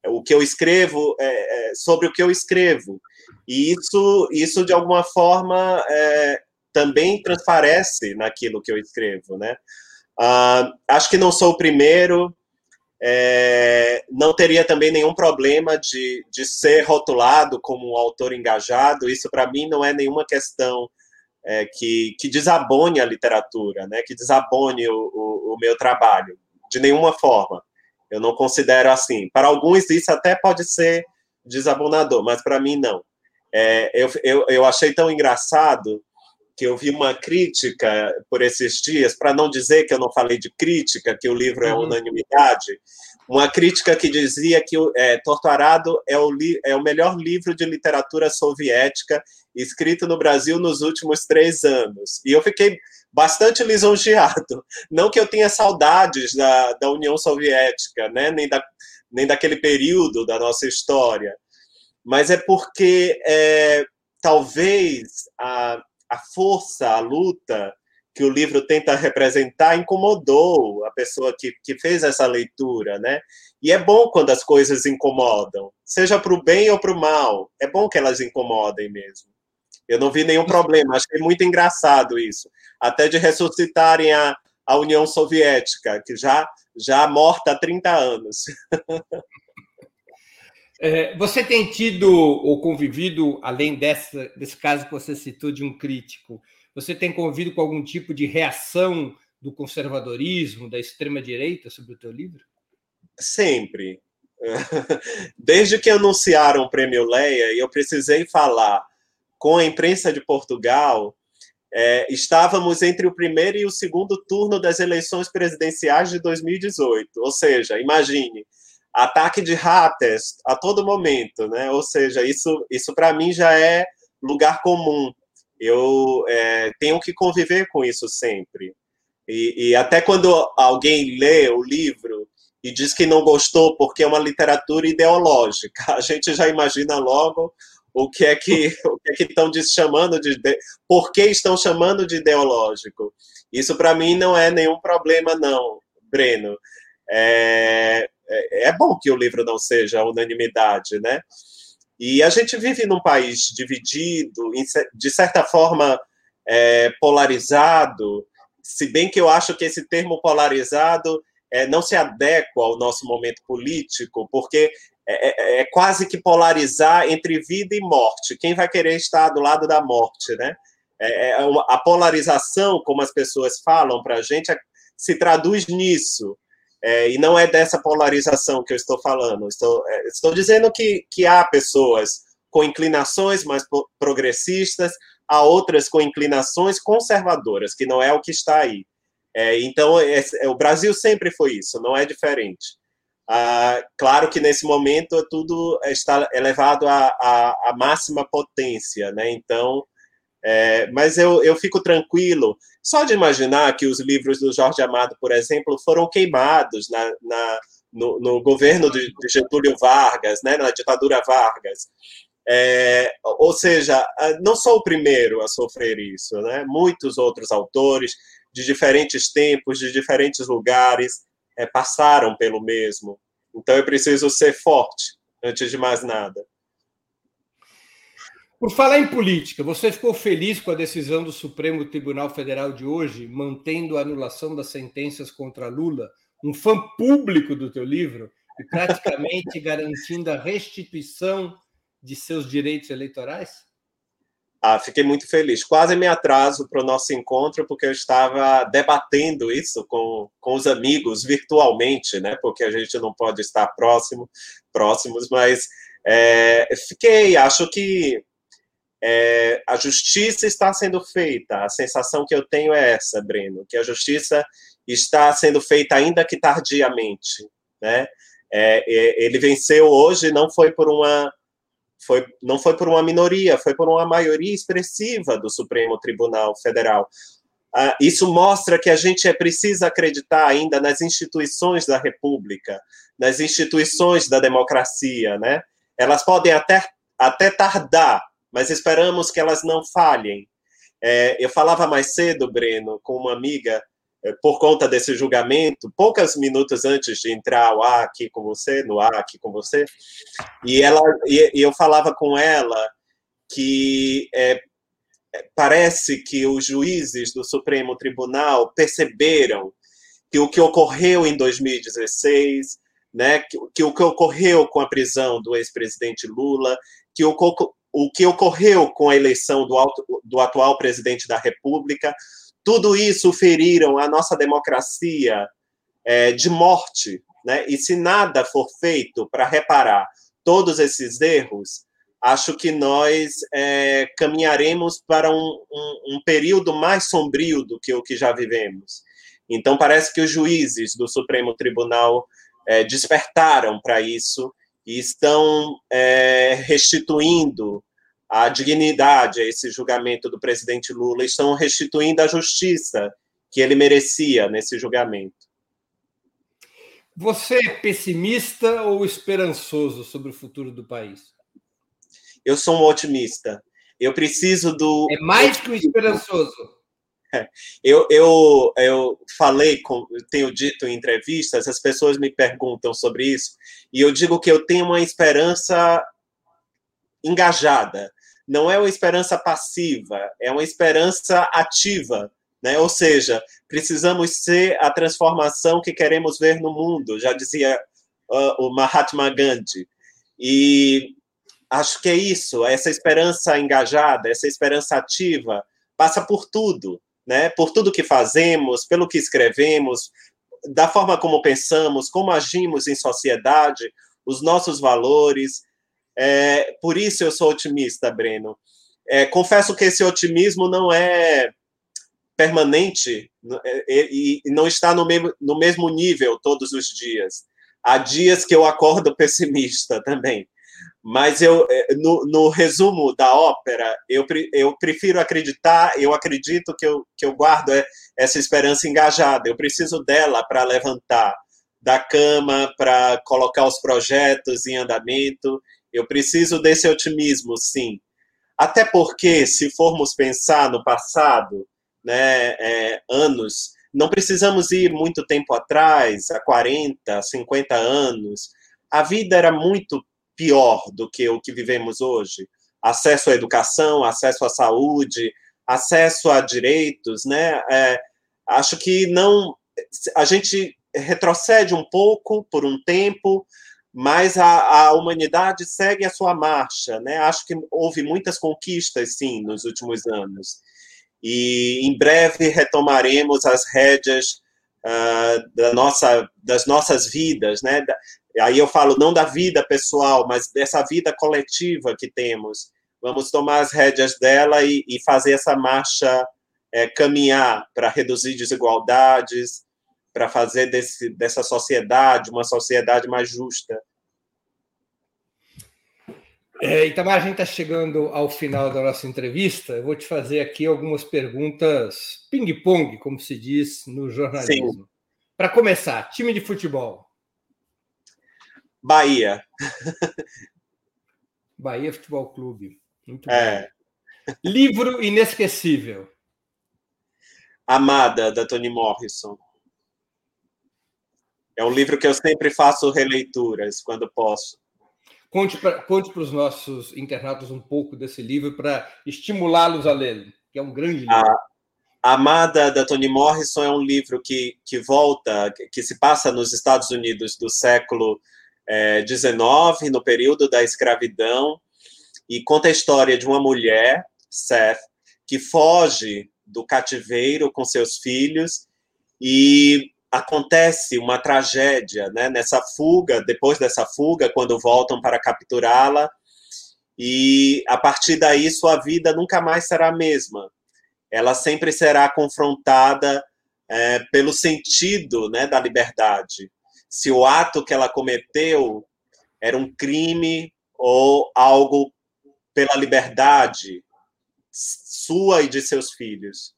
o que eu escrevo é, é, sobre o que eu escrevo. E isso, isso de alguma forma, é, também transparece naquilo que eu escrevo. Né? Ah, acho que não sou o primeiro, é, não teria também nenhum problema de, de ser rotulado como um autor engajado. Isso, para mim, não é nenhuma questão é, que, que desabone a literatura, né? que desabone o, o, o meu trabalho, de nenhuma forma. Eu não considero assim. Para alguns isso até pode ser desabonador, mas para mim não. É, eu, eu, eu achei tão engraçado que eu vi uma crítica por esses dias, para não dizer que eu não falei de crítica, que o livro é uhum. unanimidade, uma crítica que dizia que é, Torturado é o, é o melhor livro de literatura soviética escrito no Brasil nos últimos três anos. E eu fiquei bastante lisonjeado. Não que eu tenha saudades da, da União Soviética, né? nem, da, nem daquele período da nossa história, mas é porque é, talvez a, a força, a luta que o livro tenta representar incomodou a pessoa que, que fez essa leitura, né? E é bom quando as coisas incomodam, seja para o bem ou para o mal, é bom que elas incomodem mesmo. Eu não vi nenhum problema, achei muito engraçado isso. Até de ressuscitarem a, a União Soviética, que já, já morta há 30 anos. É, você tem tido ou convivido, além dessa, desse caso que você citou de um crítico, você tem convivido com algum tipo de reação do conservadorismo, da extrema-direita sobre o teu livro? Sempre. Desde que anunciaram o Prêmio Leia, eu precisei falar com a imprensa de Portugal, é, estávamos entre o primeiro e o segundo turno das eleições presidenciais de 2018. Ou seja, imagine, ataque de ratas a todo momento, né? Ou seja, isso, isso para mim já é lugar comum. Eu é, tenho que conviver com isso sempre. E, e até quando alguém lê o livro e diz que não gostou porque é uma literatura ideológica, a gente já imagina logo o que é que o que é que estão chamando de, de por que estão chamando de ideológico? Isso para mim não é nenhum problema não Breno. É, é, é, bom que o livro não seja unanimidade né? E a gente vive num país dividido de certa forma é, polarizado. Se bem que eu acho que esse termo polarizado é, não se adequa ao nosso momento político, porque é, é, é, quase que polarizar entre vida e morte. Quem vai querer estar do lado da morte, né? é, é a polarização, como as pessoas falam para a gente, é, se traduz nisso. É, e não é dessa polarização que eu estou falando. Estou, é, estou dizendo que, que há pessoas com inclinações mais progressistas, há outras com inclinações conservadoras, que não é o que está aí. É, então, é, é, o Brasil sempre foi isso, não é diferente. Ah, claro que nesse momento tudo está elevado à, máxima potência, né? Então, é, mas eu, eu fico tranquilo só de imaginar que os livros do Jorge Amado, por exemplo, foram queimados na, na no, no, governo de, de, Getúlio Vargas, né, na ditadura Vargas. É, ou seja, não sou o primeiro a sofrer isso, né? Muitos outros autores de diferentes tempos, de diferentes lugares, é, passaram pelo mesmo. Então eu preciso ser forte antes de mais nada. Por falar em política, você ficou feliz com a decisão do Supremo Tribunal Federal de hoje, mantendo a anulação das sentenças contra Lula, um fã público do teu livro, e praticamente garantindo a restituição de seus direitos eleitorais? Ah, fiquei muito feliz. Quase me atraso para o nosso encontro, porque eu estava debatendo isso com, com os amigos virtualmente, né? Porque a gente não pode estar próximo, próximos, mas é, fiquei, acho que é, a justiça está sendo feita. A sensação que eu tenho é essa, Breno, que a justiça está sendo feita ainda que tardiamente, né? É, é, ele venceu hoje não foi por uma foi, não foi por uma minoria, foi por uma maioria expressiva do Supremo Tribunal Federal. Ah, isso mostra que a gente é precisa acreditar ainda nas instituições da República, nas instituições da democracia, né? Elas podem até, até tardar, mas esperamos que elas não falhem. É, eu falava mais cedo, Breno, com uma amiga por conta desse julgamento, poucos minutos antes de entrar ao ar aqui com você, no ar aqui com você, e ela e, eu falava com ela que é, parece que os juízes do Supremo Tribunal perceberam que o que ocorreu em 2016, né, que, que o que ocorreu com a prisão do ex-presidente Lula, que o, o que ocorreu com a eleição do, alto, do atual presidente da República, tudo isso feriram a nossa democracia é, de morte, né? E se nada for feito para reparar todos esses erros, acho que nós é, caminharemos para um, um, um, período mais sombrio do que o que já vivemos. Então, parece que os juízes do Supremo Tribunal é, despertaram para isso e estão é, restituindo a dignidade a esse julgamento do presidente Lula, estão restituindo a justiça que ele merecia nesse julgamento. Você é pessimista ou esperançoso sobre o futuro do país? Eu sou um otimista. Eu preciso do. É mais que um esperançoso. Eu, eu, eu falei, com, tenho dito em entrevistas, as pessoas me perguntam sobre isso, e eu digo que eu tenho uma esperança engajada não é uma esperança passiva, é uma esperança ativa. Né? Ou seja, precisamos ser a transformação que queremos ver no mundo, já dizia uh, o Mahatma Gandhi. E acho que é isso, essa esperança engajada, essa esperança ativa, passa por tudo, né? por tudo que fazemos, pelo que escrevemos, da forma como pensamos, como agimos em sociedade, os nossos valores, é, por isso eu sou otimista, Breno. É, confesso que esse otimismo não é permanente é, e, não está no mesmo, no mesmo nível todos os dias. Há dias que eu acordo pessimista também. Mas eu, é, no, no resumo da ópera, eu, eu prefiro acreditar, eu acredito que eu, que eu guardo é, essa esperança engajada. Eu preciso dela para levantar da cama, para colocar os projetos em andamento eu preciso desse otimismo, sim. Até porque, se formos pensar no passado, né, é, anos, não precisamos ir muito tempo atrás, há 40, 50 anos. A vida era muito pior do que o que vivemos hoje. Acesso à educação, acesso à saúde, acesso a direitos, né? É, acho que não. A gente retrocede um pouco por um tempo, mas a, a, humanidade segue a sua marcha, né? Acho que houve muitas conquistas, sim, nos últimos anos. e em breve retomaremos as rédeas uh, da nossa, das nossas vidas, né? Aí eu falo não da vida pessoal, mas dessa vida coletiva que temos. Vamos tomar as rédeas dela e, e fazer essa marcha é, caminhar para reduzir desigualdades, para fazer desse, dessa sociedade uma sociedade mais justa. É, Itamar, a gente está chegando ao final da nossa entrevista. Eu vou te fazer aqui algumas perguntas ping-pong, como se diz no jornalismo. Para começar, time de futebol. Bahia. Bahia Futebol Clube. Muito é. bem. Livro inesquecível. Amada, da Toni Morrison. É um livro que eu sempre faço releituras quando posso. Conte para conte os nossos internautas um pouco desse livro para estimulá-los a lê-lo, que é um grande livro. A Amada, da Toni Morrison, é um livro que, que volta, que se passa nos Estados Unidos do século XIX, é, no período da escravidão, e conta a história de uma mulher, Seth, que foge do cativeiro com seus filhos e acontece uma tragédia né, nessa fuga, depois dessa fuga, quando voltam para capturá-la, e a partir daí sua vida nunca mais será a mesma. Ela sempre será confrontada é, pelo sentido né, da liberdade. Se o ato que ela cometeu era um crime ou algo pela liberdade sua e de seus filhos.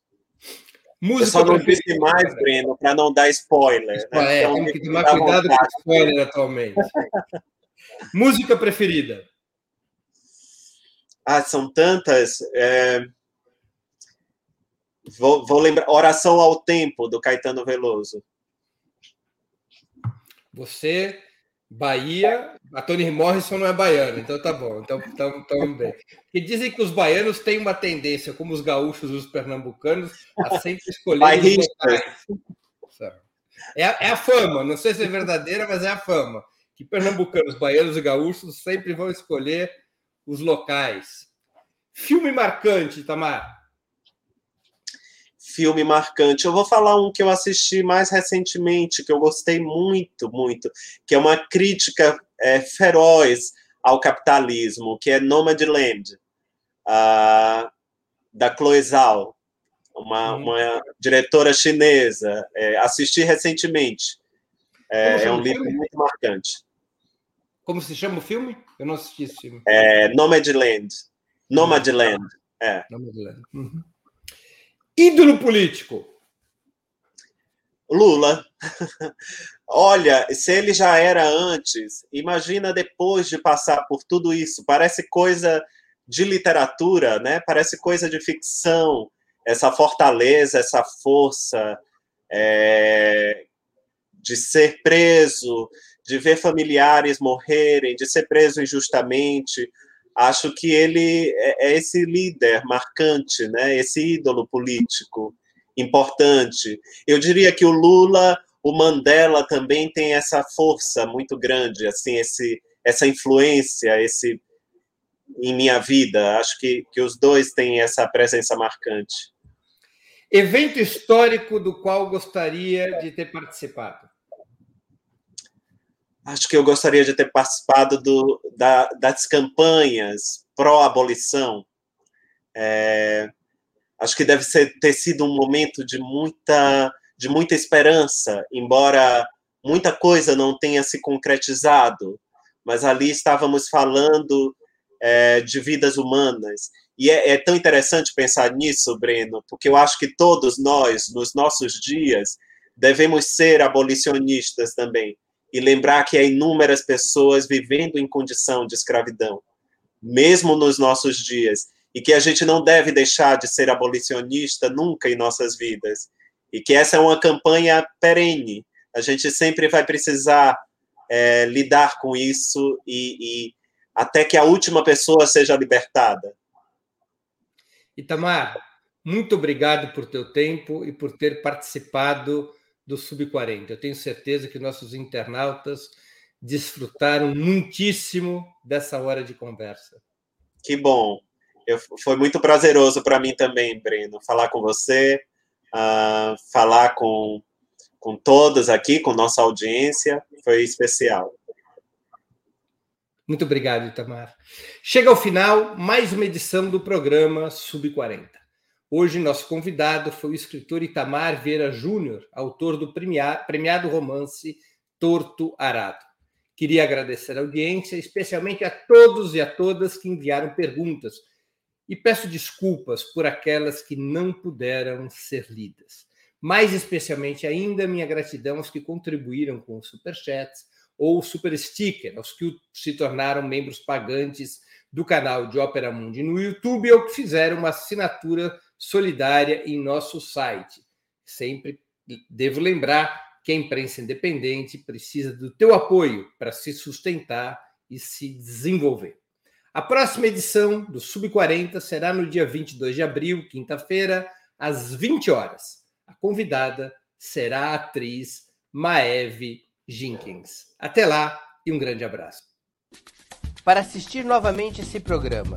Música Eu só não disse mais, Breno, para não dar spoiler. Né? É, então, tem que tomar cuidado vontade. com spoiler atualmente. Música preferida? Ah, são tantas. É... Vou, vou, lembrar. Oração ao Tempo, do Caetano Veloso. Você Bahia, a Tony Morrison não é baiana, então tá bom, então estamos bem. E dizem que os baianos têm uma tendência, como os gaúchos e os pernambucanos, a sempre escolher os locais. É, é a fama, não sei se é verdadeira, mas é a fama. Que pernambucanos, baianos e gaúchos sempre vão escolher os locais. Filme marcante, Tamar filme marcante. Eu vou falar um que eu assisti mais recentemente, que eu gostei muito, muito, que é uma crítica é, feroz ao capitalismo, que é Nomadland, uh, da Chloe Zhao, uma, uhum. uma diretora chinesa. É, assisti recentemente. É, é um livro filme? muito marcante. Como se chama o filme? Eu não assisti esse filme. É, Nomadland. Nomadland. É. Nomadland. Uhum. Ídolo político. Lula. Olha, se ele já era antes, imagina depois de passar por tudo isso. Parece coisa de literatura, né? Parece coisa de ficção. Essa fortaleza, essa força é, de ser preso, de ver familiares morrerem, de ser preso injustamente acho que ele é, é esse líder marcante, né? Esse ídolo político importante. Eu diria que o Lula, o Mandela também tem essa força muito grande, assim, esse, essa influência, esse em minha vida. Acho que, que os dois têm essa presença marcante. Evento histórico do qual gostaria de ter participado? Acho que eu gostaria de ter participado do, da, das campanhas pró-abolição. É, acho que deve ser, ter sido um momento de muita, de muita esperança, embora muita coisa não tenha se concretizado, mas ali estávamos falando é, de vidas humanas. E é, é tão interessante pensar nisso, Breno, porque eu acho que todos nós, nos nossos dias, devemos ser abolicionistas também e lembrar que há inúmeras pessoas vivendo em condição de escravidão, mesmo nos nossos dias, e que a gente não deve deixar de ser abolicionista nunca em nossas vidas, e que essa é uma campanha perene. A gente sempre vai precisar é, lidar com isso e, e até que a última pessoa seja libertada. Itamar, muito obrigado por teu tempo e por ter participado do Sub-40. Eu tenho certeza que nossos internautas desfrutaram muitíssimo dessa hora de conversa. Que bom. Eu, foi muito prazeroso para mim também, Breno, falar com você, uh, falar com, com todos aqui, com nossa audiência. Foi especial. Muito obrigado, Itamar. Chega ao final mais uma edição do programa Sub 40. Hoje, nosso convidado foi o escritor Itamar Vieira Júnior, autor do premiado romance Torto Arado. Queria agradecer a audiência, especialmente a todos e a todas que enviaram perguntas, e peço desculpas por aquelas que não puderam ser lidas. Mais especialmente ainda, minha gratidão aos que contribuíram com os superchats ou super sticker, aos que se tornaram membros pagantes do canal de Ópera Mundi no YouTube ou que fizeram uma assinatura solidária em nosso site. Sempre devo lembrar que a imprensa independente precisa do teu apoio para se sustentar e se desenvolver. A próxima edição do Sub 40 será no dia 22 de abril, quinta-feira, às 20 horas. A convidada será a atriz Maeve Jenkins. Até lá e um grande abraço. Para assistir novamente esse programa,